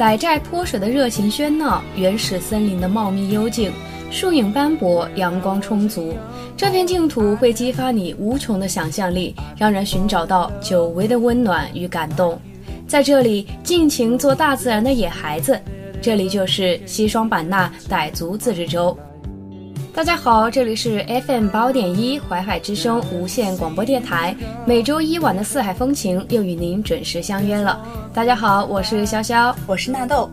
傣寨泼水的热情喧闹，原始森林的茂密幽静，树影斑驳，阳光充足，这片净土会激发你无穷的想象力，让人寻找到久违的温暖与感动。在这里，尽情做大自然的野孩子。这里就是西双版纳傣族自治州。大家好，这里是 FM 八五点一淮海之声无线广播电台，每周一晚的四海风情又与您准时相约了。大家好，我是潇潇，我是纳豆。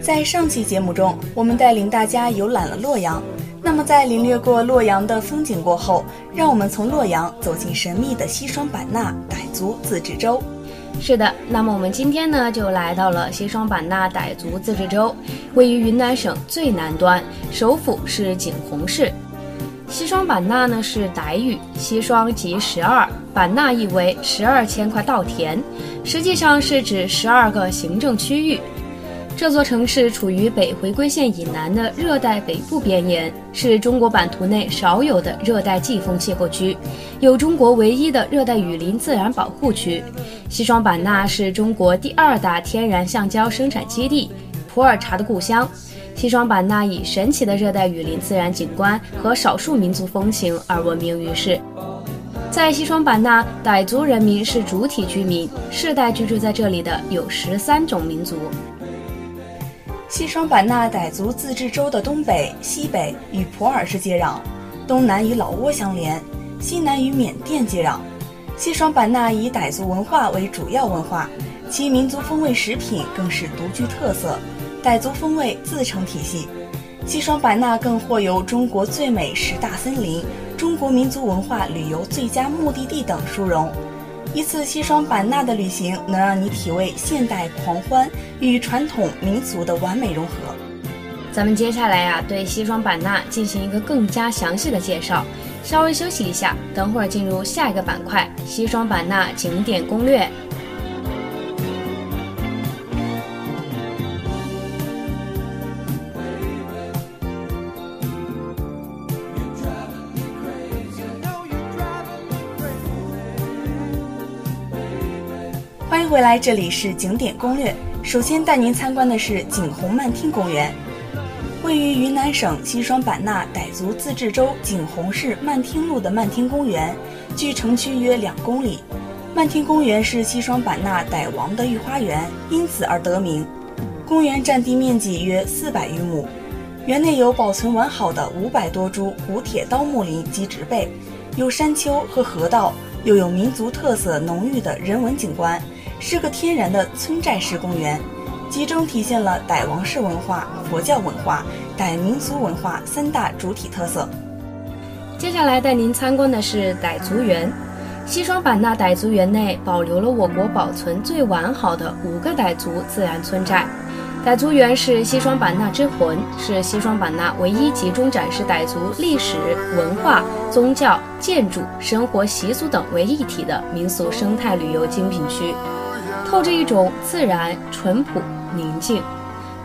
在上期节目中，我们带领大家游览了洛阳。那么，在领略过洛阳的风景过后，让我们从洛阳走进神秘的西双版纳傣族自治州。是的，那么我们今天呢就来到了西双版纳傣族自治州，位于云南省最南端，首府是景洪市。西双版纳呢是傣语，西双即十二，版纳意为十二千块稻田，实际上是指十二个行政区域。这座城市处于北回归线以南的热带北部边沿，是中国版图内少有的热带季风气候区，有中国唯一的热带雨林自然保护区。西双版纳是中国第二大天然橡胶生产基地，普洱茶的故乡。西双版纳以神奇的热带雨林自然景观和少数民族风情而闻名于世。在西双版纳，傣族人民是主体居民，世代居住在这里的有十三种民族。西双版纳傣族自治州的东北、西北与普洱市接壤，东南与老挝相连，西南与缅甸接壤。西双版纳以傣族文化为主要文化，其民族风味食品更是独具特色，傣族风味自成体系。西双版纳更获有中国最美十大森林、中国民族文化旅游最佳目的地等殊荣。一次西双版纳的旅行，能让你体味现代狂欢与传统民俗的完美融合。咱们接下来呀，对西双版纳进行一个更加详细的介绍。稍微休息一下，等会儿进入下一个板块——西双版纳景点攻略。回来，这里是景点攻略。首先带您参观的是景洪漫听公园，位于云南省西双版纳傣族自治州景洪市漫听路的漫听公园，距城区约两公里。漫听公园是西双版纳傣王的御花园，因此而得名。公园占地面积约四百余亩，园内有保存完好的五百多株古铁刀木林及植被，有山丘和河道，又有民族特色浓郁的人文景观。是个天然的村寨式公园，集中体现了傣王室文化、佛教文化、傣民俗文化三大主体特色。接下来带您参观的是傣族园。西双版纳傣族园内保留了我国保存最完好的五个傣族自然村寨。傣族园是西双版纳之魂，是西双版纳唯一集中展示傣族历史文化、宗教、建筑、生活习俗等为一体的民俗生态旅游精品区。透着一种自然、淳朴、宁静。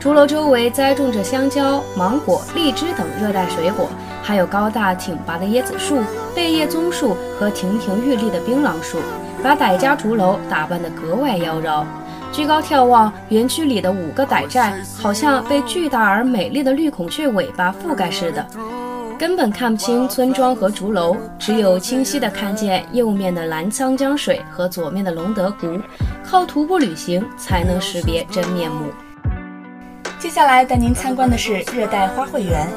竹楼周围栽种着香蕉、芒果、荔枝等热带水果，还有高大挺拔的椰子树、贝叶棕树和亭亭玉立的槟榔树，把傣家竹楼打扮得格外妖娆。居高眺望，园区里的五个傣寨好像被巨大而美丽的绿孔雀尾巴覆盖似的。根本看不清村庄和竹楼，只有清晰地看见右面的澜沧江水和左面的龙德湖，靠徒步旅行才能识别真面目。接下来带您参观的是热带花卉园。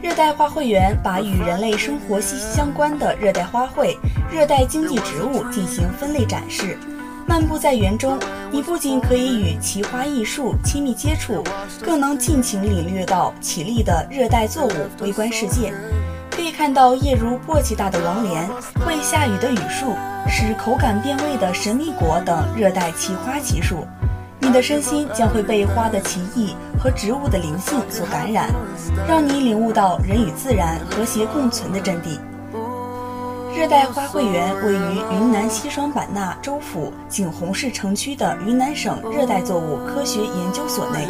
热带花卉园把与人类生活息息相关的热带花卉、热带经济植物进行分类展示。漫步在园中，你不仅可以与奇花异树亲密接触，更能尽情领略到绮丽的热带作物微观世界。可以看到叶如簸箕大的王莲、会下雨的雨树、使口感变味的神秘果等热带奇花奇树。你的身心将会被花的奇异和植物的灵性所感染，让你领悟到人与自然和谐共存的真谛。热带花卉园位于云南西双版纳州府景洪市城区的云南省热带作物科学研究所内，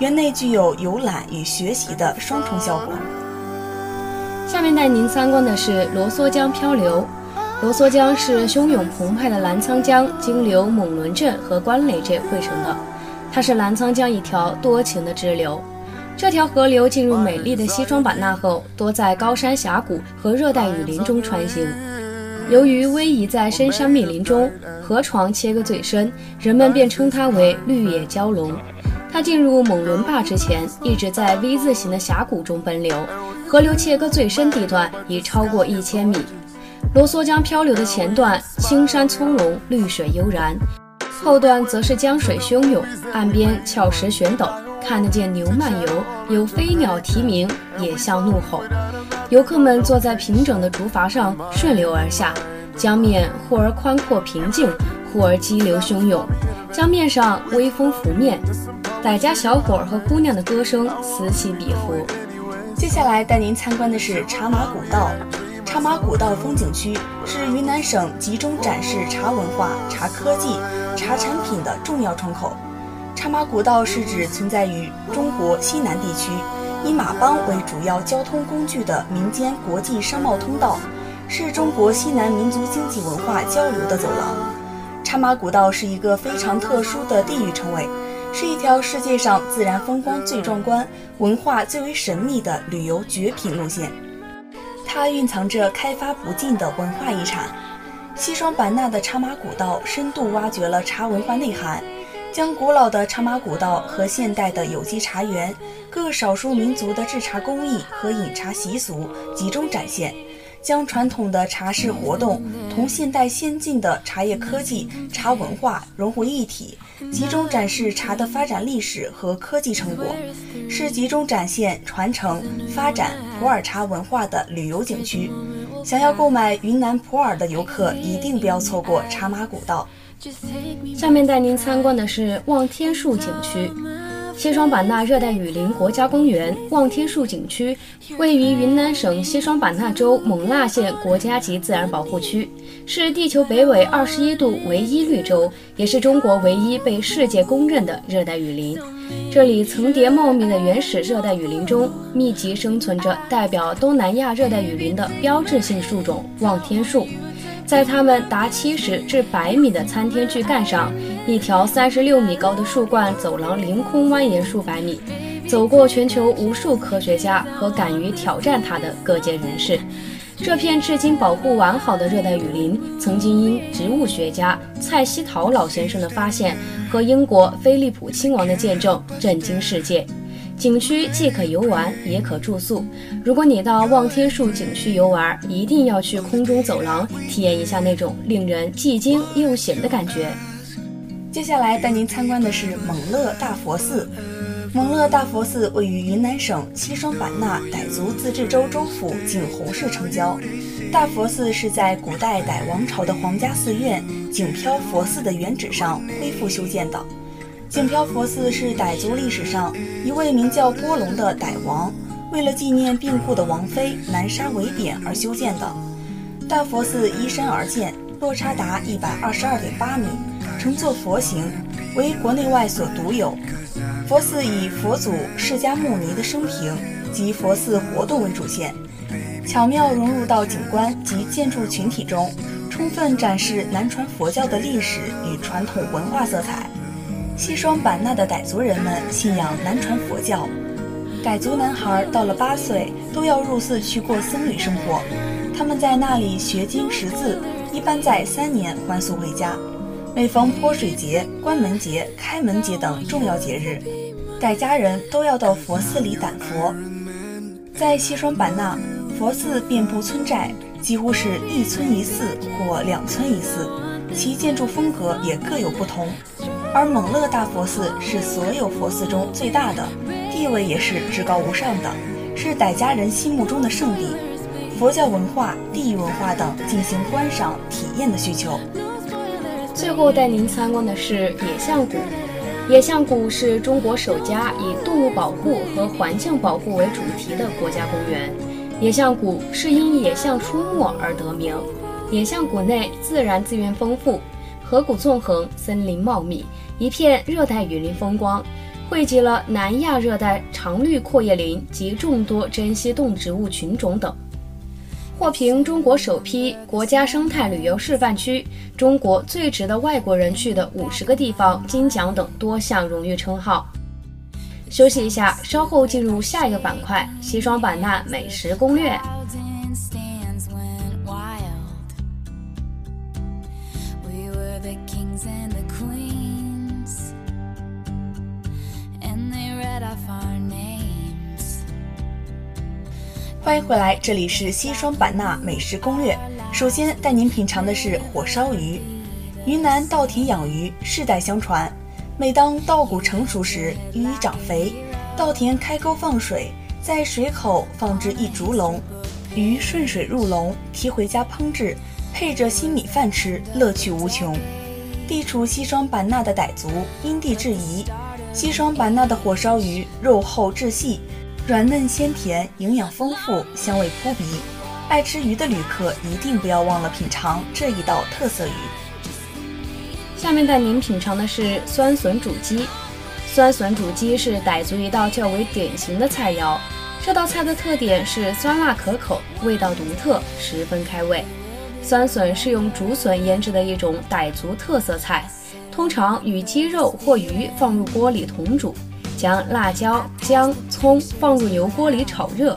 园内具有游览与学习的双重效果。下面带您参观的是罗梭江漂流。罗梭江是汹涌澎湃的澜沧江，经流蒙仑镇和关垒镇汇成的。它是澜沧江一条多情的支流。这条河流进入美丽的西双版纳后，多在高山峡谷和热带雨林中穿行。由于逶迤在深山密林中，河床切割最深，人们便称它为绿野蛟龙。它进入猛伦坝之前，一直在 V 字形的峡谷中奔流。河流切割最深地段已超过一千米。罗梭江漂流的前段青山葱茏，绿水悠然，后段则是江水汹涌，岸边峭石悬陡。看得见牛漫游，有飞鸟啼鸣，野象怒吼。游客们坐在平整的竹筏上顺流而下，江面忽而宽阔平静，忽而激流汹涌。江面上微风拂面，傣家小伙和姑娘的歌声此起彼伏。接下来带您参观的是茶马古道。茶马古道风景区是云南省集中展示茶文化、茶科技、茶产品的重要窗口。茶马古道是指存在于中国西南地区，以马帮为主要交通工具的民间国际商贸通道，是中国西南民族经济文化交流的走廊。茶马古道是一个非常特殊的地域称谓，是一条世界上自然风光最壮观、文化最为神秘的旅游绝品路线。它蕴藏着开发不尽的文化遗产。西双版纳的茶马古道深度挖掘了茶文化内涵。将古老的茶马古道和现代的有机茶园、各少数民族的制茶工艺和饮茶习俗集中展现，将传统的茶事活动同现代先进的茶叶科技、茶文化融为一体，集中展示茶的发展历史和科技成果，是集中展现、传承、发展普洱茶文化的旅游景区。想要购买云南普洱的游客，一定不要错过茶马古道。下面带您参观的是望天树景区。西双版纳热带雨林国家公园望天树景区位于云南省西双版纳州勐腊县国家级自然保护区，是地球北纬二十一度唯一绿洲，也是中国唯一被世界公认的热带雨林。这里层叠茂密的原始热带雨林中，密集生存着代表东南亚热带雨林的标志性树种望天树。在它们达七十至百米的参天巨干上，一条三十六米高的树冠走廊凌空蜿蜒数百米，走过全球无数科学家和敢于挑战它的各界人士。这片至今保护完好的热带雨林，曾经因植物学家蔡希陶老先生的发现和英国菲利普亲王的见证，震惊世界。景区既可游玩，也可住宿。如果你到望天树景区游玩，一定要去空中走廊体验一下那种令人既惊又险的感觉。接下来带您参观的是蒙勒大佛寺。蒙勒大佛寺位于云南省西双版纳傣族自治州州府景洪市城郊。大佛寺是在古代傣王朝的皇家寺院景飘佛寺的原址上恢复修建的。景飘佛寺是傣族历史上一位名叫波隆的傣王，为了纪念病故的王妃南沙为典而修建的。大佛寺依山而建，落差达一百二十二点八米，成作佛形，为国内外所独有。佛寺以佛祖释迦牟尼的生平及佛寺活动为主线，巧妙融入到景观及建筑群体中，充分展示南传佛教的历史与传统文化色彩。西双版纳的傣族人们信仰南传佛教，傣族男孩到了八岁都要入寺去过僧侣生活，他们在那里学经识字，一般在三年还俗回家。每逢泼水节、关门节、开门节等重要节日，傣家人都要到佛寺里掸佛。在西双版纳，佛寺遍布村寨，几乎是一村一寺或两村一寺，其建筑风格也各有不同。而蒙勒大佛寺是所有佛寺中最大的，地位也是至高无上的，是傣家人心目中的圣地。佛教文化、地域文化等进行观赏体验的需求。最后带您参观的是野象谷。野象谷是中国首家以动物保护和环境保护为主题的国家公园。野象谷是因野象出没而得名。野象谷内自然资源丰富。河谷纵横，森林茂密，一片热带雨林风光，汇集了南亚热带常绿阔叶林及众多珍稀动植物群种等。获评中国首批国家生态旅游示范区、中国最值得外国人去的五十个地方金奖等多项荣誉称号。休息一下，稍后进入下一个板块——西双版纳美食攻略。欢迎回来，这里是西双版纳美食攻略。首先带您品尝的是火烧鱼。云南稻田养鱼世代相传，每当稻谷成熟时，鱼长肥，稻田开沟放水，在水口放置一竹笼，鱼顺水入笼，提回家烹制，配着新米饭吃，乐趣无穷。地处西双版纳的傣族因地制宜，西双版纳的火烧鱼肉厚质细。软嫩鲜甜，营养丰富，香味扑鼻。爱吃鱼的旅客一定不要忘了品尝这一道特色鱼。下面带您品尝的是酸笋煮鸡。酸笋煮鸡是傣族一道较为典型的菜肴。这道菜的特点是酸辣可口，味道独特，十分开胃。酸笋是用竹笋腌制的一种傣族特色菜，通常与鸡肉或鱼放入锅里同煮。将辣椒、姜、葱放入油锅里炒热，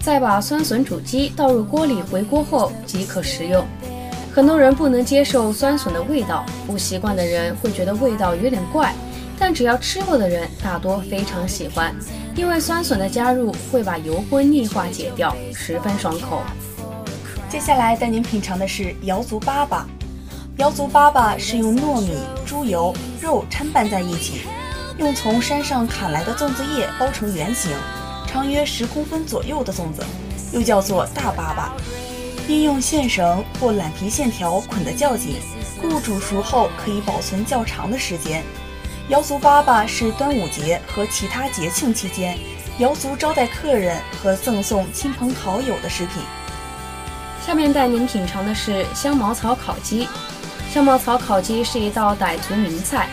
再把酸笋煮鸡倒入锅里回锅后即可食用。很多人不能接受酸笋的味道，不习惯的人会觉得味道有点怪，但只要吃过的人大多非常喜欢，因为酸笋的加入会把油荤腻化解掉，十分爽口。接下来带您品尝的是瑶族粑粑。瑶族粑粑是用糯米、猪油、肉掺拌在一起。用从山上砍来的粽子叶包成圆形，长约十公分左右的粽子，又叫做大粑粑。因用线绳或懒皮线条捆得较紧，故煮熟后可以保存较长的时间。瑶族粑粑是端午节和其他节庆期间，瑶族招待客人和赠送亲朋好友的食品。下面带您品尝的是香茅草烤鸡。香茅草烤鸡是一道傣族名菜。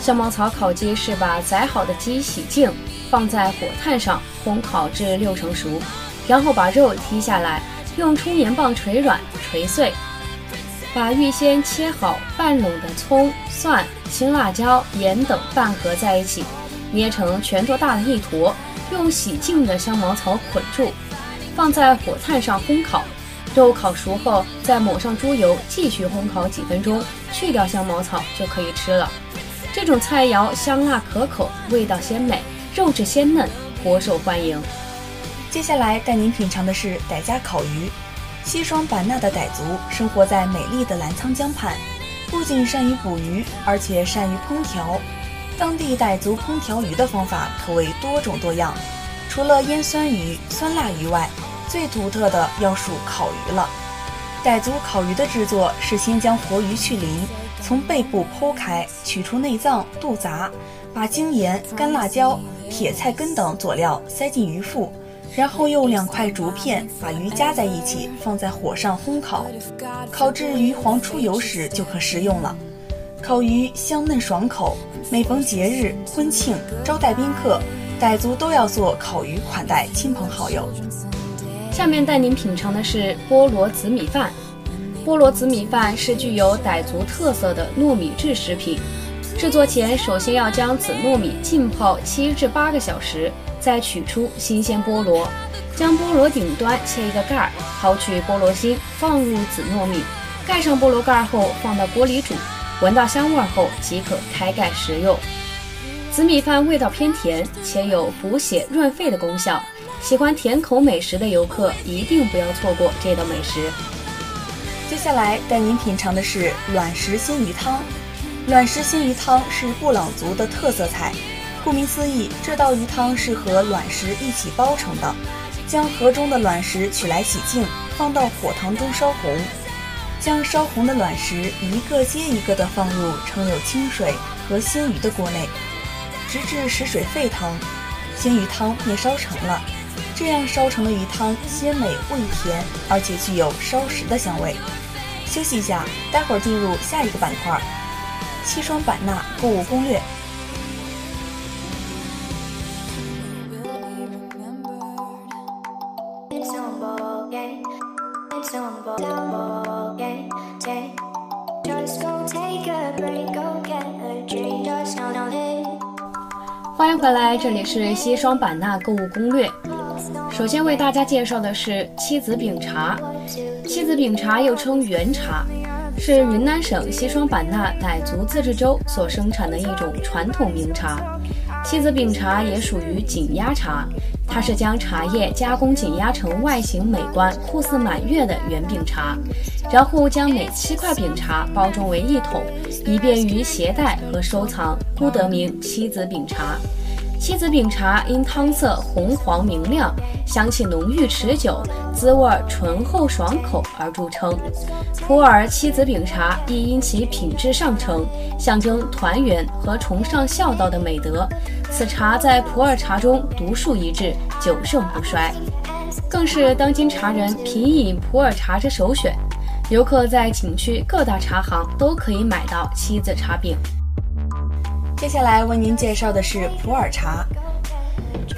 香茅草烤鸡是把宰好的鸡洗净，放在火炭上烘烤至六成熟，然后把肉剔下来，用冲盐棒捶软捶碎，把预先切好半拢的葱、蒜、青辣椒、盐等拌合在一起，捏成拳头大的一坨，用洗净的香茅草捆住，放在火炭上烘烤。肉烤熟后，再抹上猪油，继续烘烤几分钟，去掉香茅草就可以吃了。这种菜肴香辣可口，味道鲜美，肉质鲜嫩，颇受欢迎。接下来带您品尝的是傣家烤鱼。西双版纳的傣族生活在美丽的澜沧江畔，不仅善于捕鱼，而且善于烹调。当地傣族烹调鱼的方法可谓多种多样。除了腌酸鱼、酸辣鱼外，最独特的要数烤鱼了。傣族烤鱼的制作是先将活鱼去鳞。从背部剖开，取出内脏、肚杂，把精盐、干辣椒、铁菜根等佐料塞进鱼腹，然后用两块竹片把鱼夹在一起，放在火上烘烤，烤至鱼黄出油时就可食用了。烤鱼香嫩爽口，每逢节日、婚庆、招待宾客，傣族都要做烤鱼款待亲朋好友。下面带您品尝的是菠萝紫米饭。菠萝紫米饭是具有傣族特色的糯米制食品。制作前，首先要将紫糯米浸泡七至八个小时，再取出新鲜菠萝，将菠萝顶端切一个盖儿，掏去菠萝心，放入紫糯米，盖上菠萝盖儿后放到锅里煮，闻到香味后即可开盖食用。紫米饭味道偏甜，且有补血润肺的功效，喜欢甜口美食的游客一定不要错过这道美食。接下来带您品尝的是卵石鲜鱼汤。卵石鲜鱼汤是布朗族的特色菜，顾名思义，这道鱼汤是和卵石一起煲成的。将河中的卵石取来洗净，放到火塘中烧红，将烧红的卵石一个接一个地放入盛有清水和鲜鱼的锅内，直至使水沸腾，鲜鱼汤便烧成了。这样烧成的鱼汤鲜美味甜，而且具有烧食的香味。休息一下，待会儿进入下一个板块——西双版纳购物攻略。欢迎回来，这里是西双版纳购物攻略。首先为大家介绍的是七子饼茶。七子饼茶又称圆茶，是云南省西双版纳傣族自治州所生产的一种传统名茶。七子饼茶也属于紧压茶，它是将茶叶加工紧压成外形美观、酷似满月的圆饼茶，然后将每七块饼茶包装为一桶，以便于携带和收藏，故得名七子饼茶。七子饼茶因汤色红黄明亮，香气浓郁持久，滋味醇厚爽口而著称。普洱七子饼茶亦因其品质上乘，象征团圆和崇尚孝道的美德。此茶在普洱茶中独树一帜，久盛不衰，更是当今茶人品饮普洱茶之首选。游客在景区各大茶行都可以买到七子茶饼。接下来为您介绍的是普洱茶。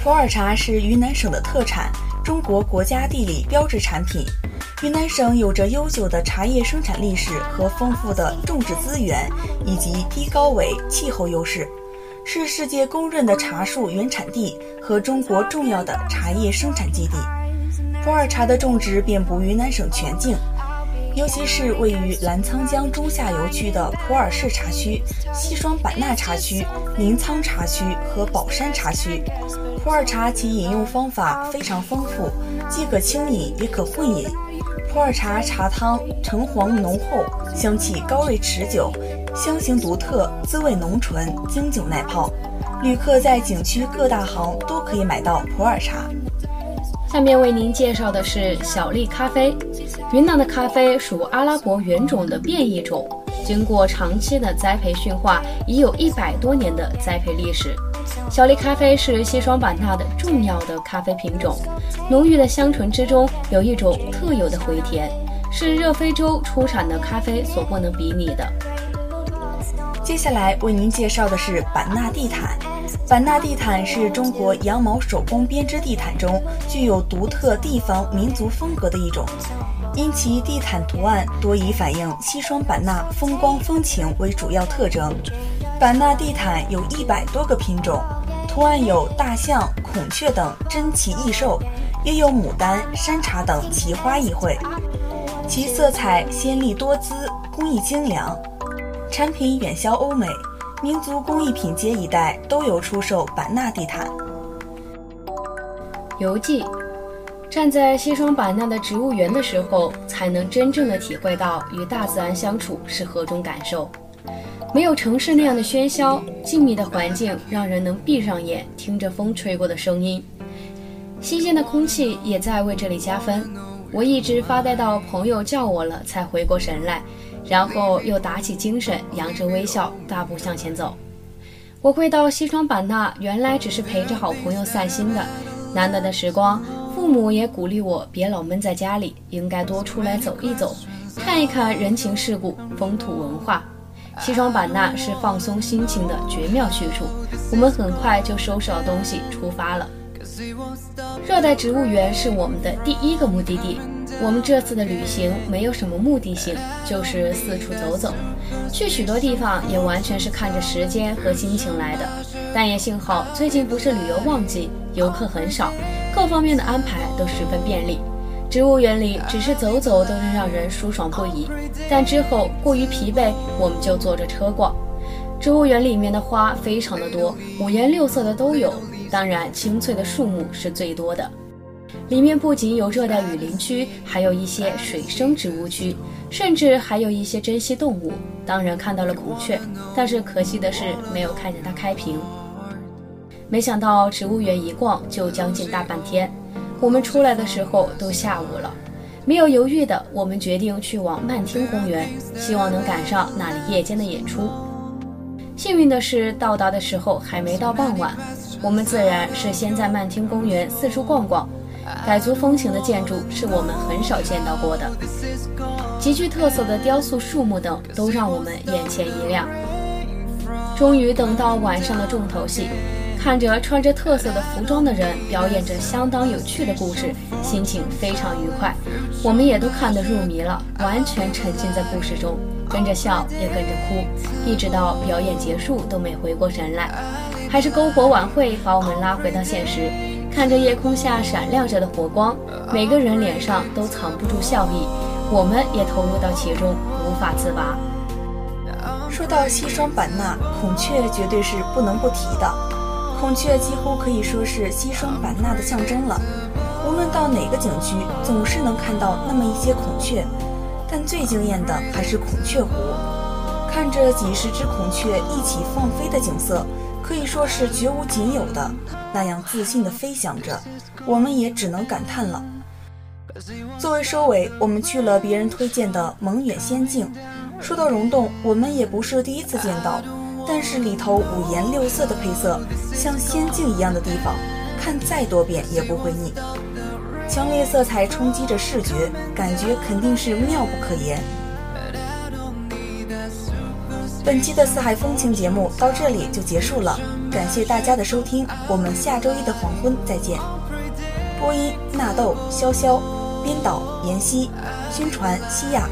普洱茶是云南省的特产，中国国家地理标志产品。云南省有着悠久的茶叶生产历史和丰富的种植资源，以及低高纬气候优势，是世界公认的茶树原产地和中国重要的茶叶生产基地。普洱茶的种植遍布云南省全境。尤其是位于澜沧江中下游区的普洱市茶区、西双版纳茶区、临沧茶区和宝山茶区，普洱茶其饮用方法非常丰富，既可清饮也可混饮。普洱茶茶汤橙黄浓厚，香气高瑞持久，香型独特，滋味浓醇，经久耐泡。旅客在景区各大行都可以买到普洱茶。下面为您介绍的是小粒咖啡。云南的咖啡属阿拉伯原种的变异种，经过长期的栽培驯化，已有一百多年的栽培历史。小粒咖啡是西双版纳的重要的咖啡品种，浓郁的香醇之中有一种特有的回甜，是热非洲出产的咖啡所不能比拟的。接下来为您介绍的是版纳地毯。版纳地毯是中国羊毛手工编织地毯中具有独特地方民族风格的一种，因其地毯图案多以反映西双版纳风光风情为主要特征。版纳地毯有一百多个品种，图案有大象、孔雀等珍奇异兽，也有牡丹、山茶等奇花异卉，其色彩鲜丽多姿，工艺精良，产品远销欧美。民族工艺品街一带都有出售版纳地毯。游记：站在西双版纳的植物园的时候，才能真正的体会到与大自然相处是何种感受。没有城市那样的喧嚣，静谧的环境让人能闭上眼听着风吹过的声音，新鲜的空气也在为这里加分。我一直发呆到朋友叫我了，才回过神来。然后又打起精神，扬着微笑，大步向前走。我会到西双版纳，原来只是陪着好朋友散心的。难得的时光，父母也鼓励我别老闷在家里，应该多出来走一走，看一看人情世故、风土文化。西双版纳是放松心情的绝妙去处。我们很快就收拾好东西出发了。热带植物园是我们的第一个目的地。我们这次的旅行没有什么目的性，就是四处走走。去许多地方也完全是看着时间和心情来的。但也幸好最近不是旅游旺季，游客很少，各方面的安排都十分便利。植物园里只是走走都能让人舒爽不已，但之后过于疲惫，我们就坐着车逛。植物园里面的花非常的多，五颜六色的都有，当然青翠的树木是最多的。里面不仅有热带雨林区，还有一些水生植物区，甚至还有一些珍稀动物。当然看到了孔雀，但是可惜的是没有看见它开屏。没想到植物园一逛就将近大半天，我们出来的时候都下午了。没有犹豫的，我们决定去往曼听公园，希望能赶上那里夜间的演出。幸运的是，到达的时候还没到傍晚，我们自然是先在曼听公园四处逛逛。傣族风情的建筑是我们很少见到过的，极具特色的雕塑、树木等都让我们眼前一亮。终于等到晚上的重头戏，看着穿着特色的服装的人表演着相当有趣的故事，心情非常愉快。我们也都看得入迷了，完全沉浸在故事中，跟着笑也跟着哭，一直到表演结束都没回过神来。还是篝火晚会把我们拉回到现实，看着夜空下闪亮着的火光，每个人脸上都藏不住笑意，我们也投入到其中，无法自拔。说到西双版纳，孔雀绝对是不能不提的。孔雀几乎可以说是西双版纳的象征了。无论到哪个景区，总是能看到那么一些孔雀。但最惊艳的还是孔雀湖，看着几十只孔雀一起放飞的景色，可以说是绝无仅有的，那样自信地飞翔着，我们也只能感叹了。作为收尾，我们去了别人推荐的蒙远仙境。说到溶洞，我们也不是第一次见到。但是里头五颜六色的配色，像仙境一样的地方，看再多遍也不会腻。强烈色彩冲击着视觉，感觉肯定是妙不可言。本期的四海风情节目到这里就结束了，感谢大家的收听，我们下周一的黄昏再见。播音：纳豆、潇潇，编导：妍希，宣传：西亚。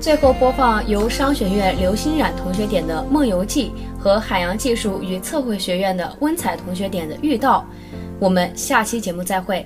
最后播放由商学院刘欣冉同学点的《梦游记》和海洋技术与测绘学院的温彩同学点的《遇到》，我们下期节目再会。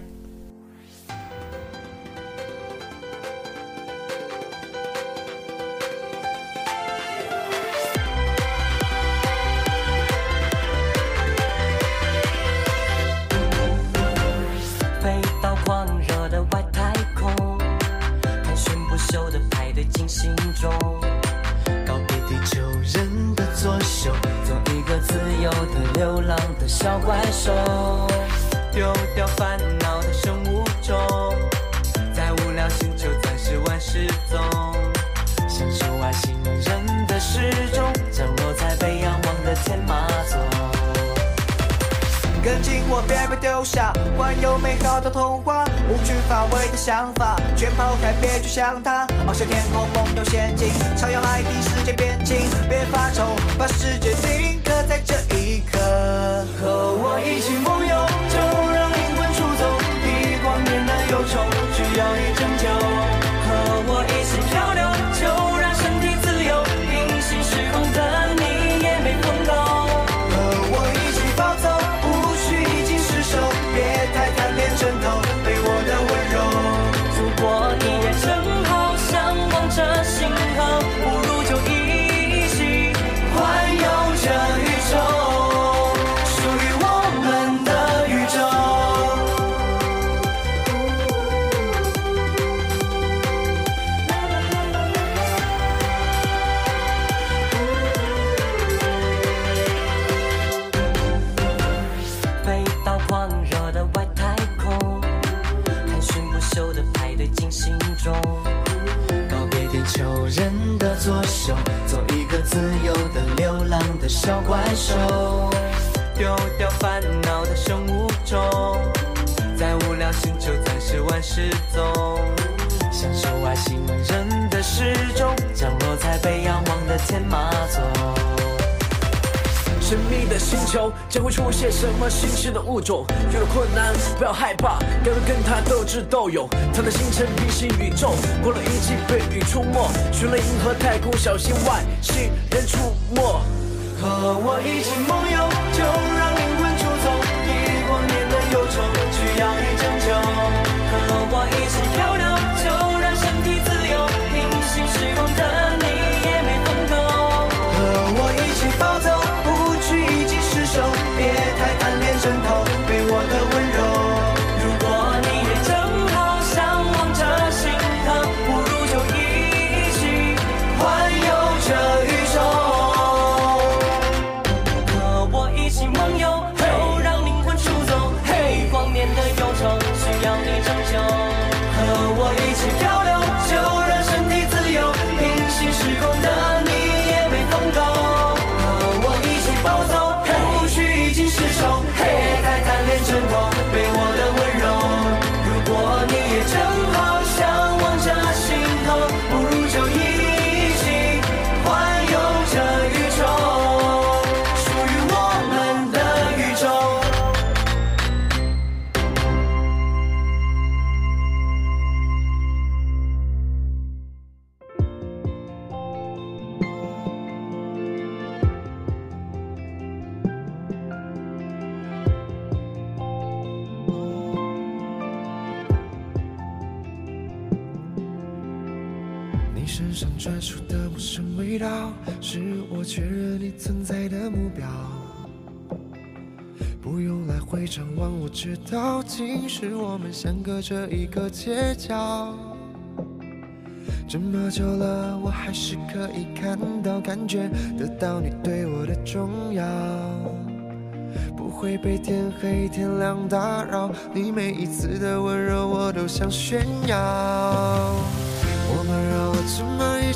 流浪的小怪兽，丢掉烦恼的生物钟，在无聊星球暂时玩失踪，享受外星人的时钟，降落在被仰望的天马。跟紧我，别被丢下，环游美好的童话，无惧乏味的想法，全抛开，别去想它。翱翔天空，梦游仙境，徜徉海底世界变近，别发愁，把世界定格在这一刻。和我一起梦游，就让灵魂出走，地光年的忧愁，需要你拯救。小怪兽。丢掉烦恼的生物钟，在无聊星球暂时玩失踪，享受外星人的时钟，降落在被仰望的天马座。神秘的星球将会出现什么新奇的物种？遇到困难不要害怕，敢于跟他斗智斗勇。他的星辰平行宇宙，过了一季被雨出没，寻了银河太空，小心外星人出没。和我一起梦游，就让灵陌生味道，是我确认你存在的目标。不用来回张望，我知道，其实我们相隔着一个街角。这么久了，我还是可以看到、感觉得到你对我的重要。不会被天黑天亮打扰，你每一次的温柔我都想炫耀。我们绕了这么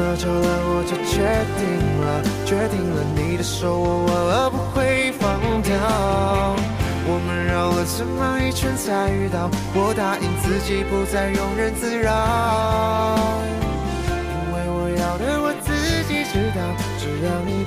多久了？我就决定了，决定了你的手我握了不会放掉。我们绕了这么一圈才遇到，我答应自己不再庸人自扰。因为我要的我自己知道，只要你。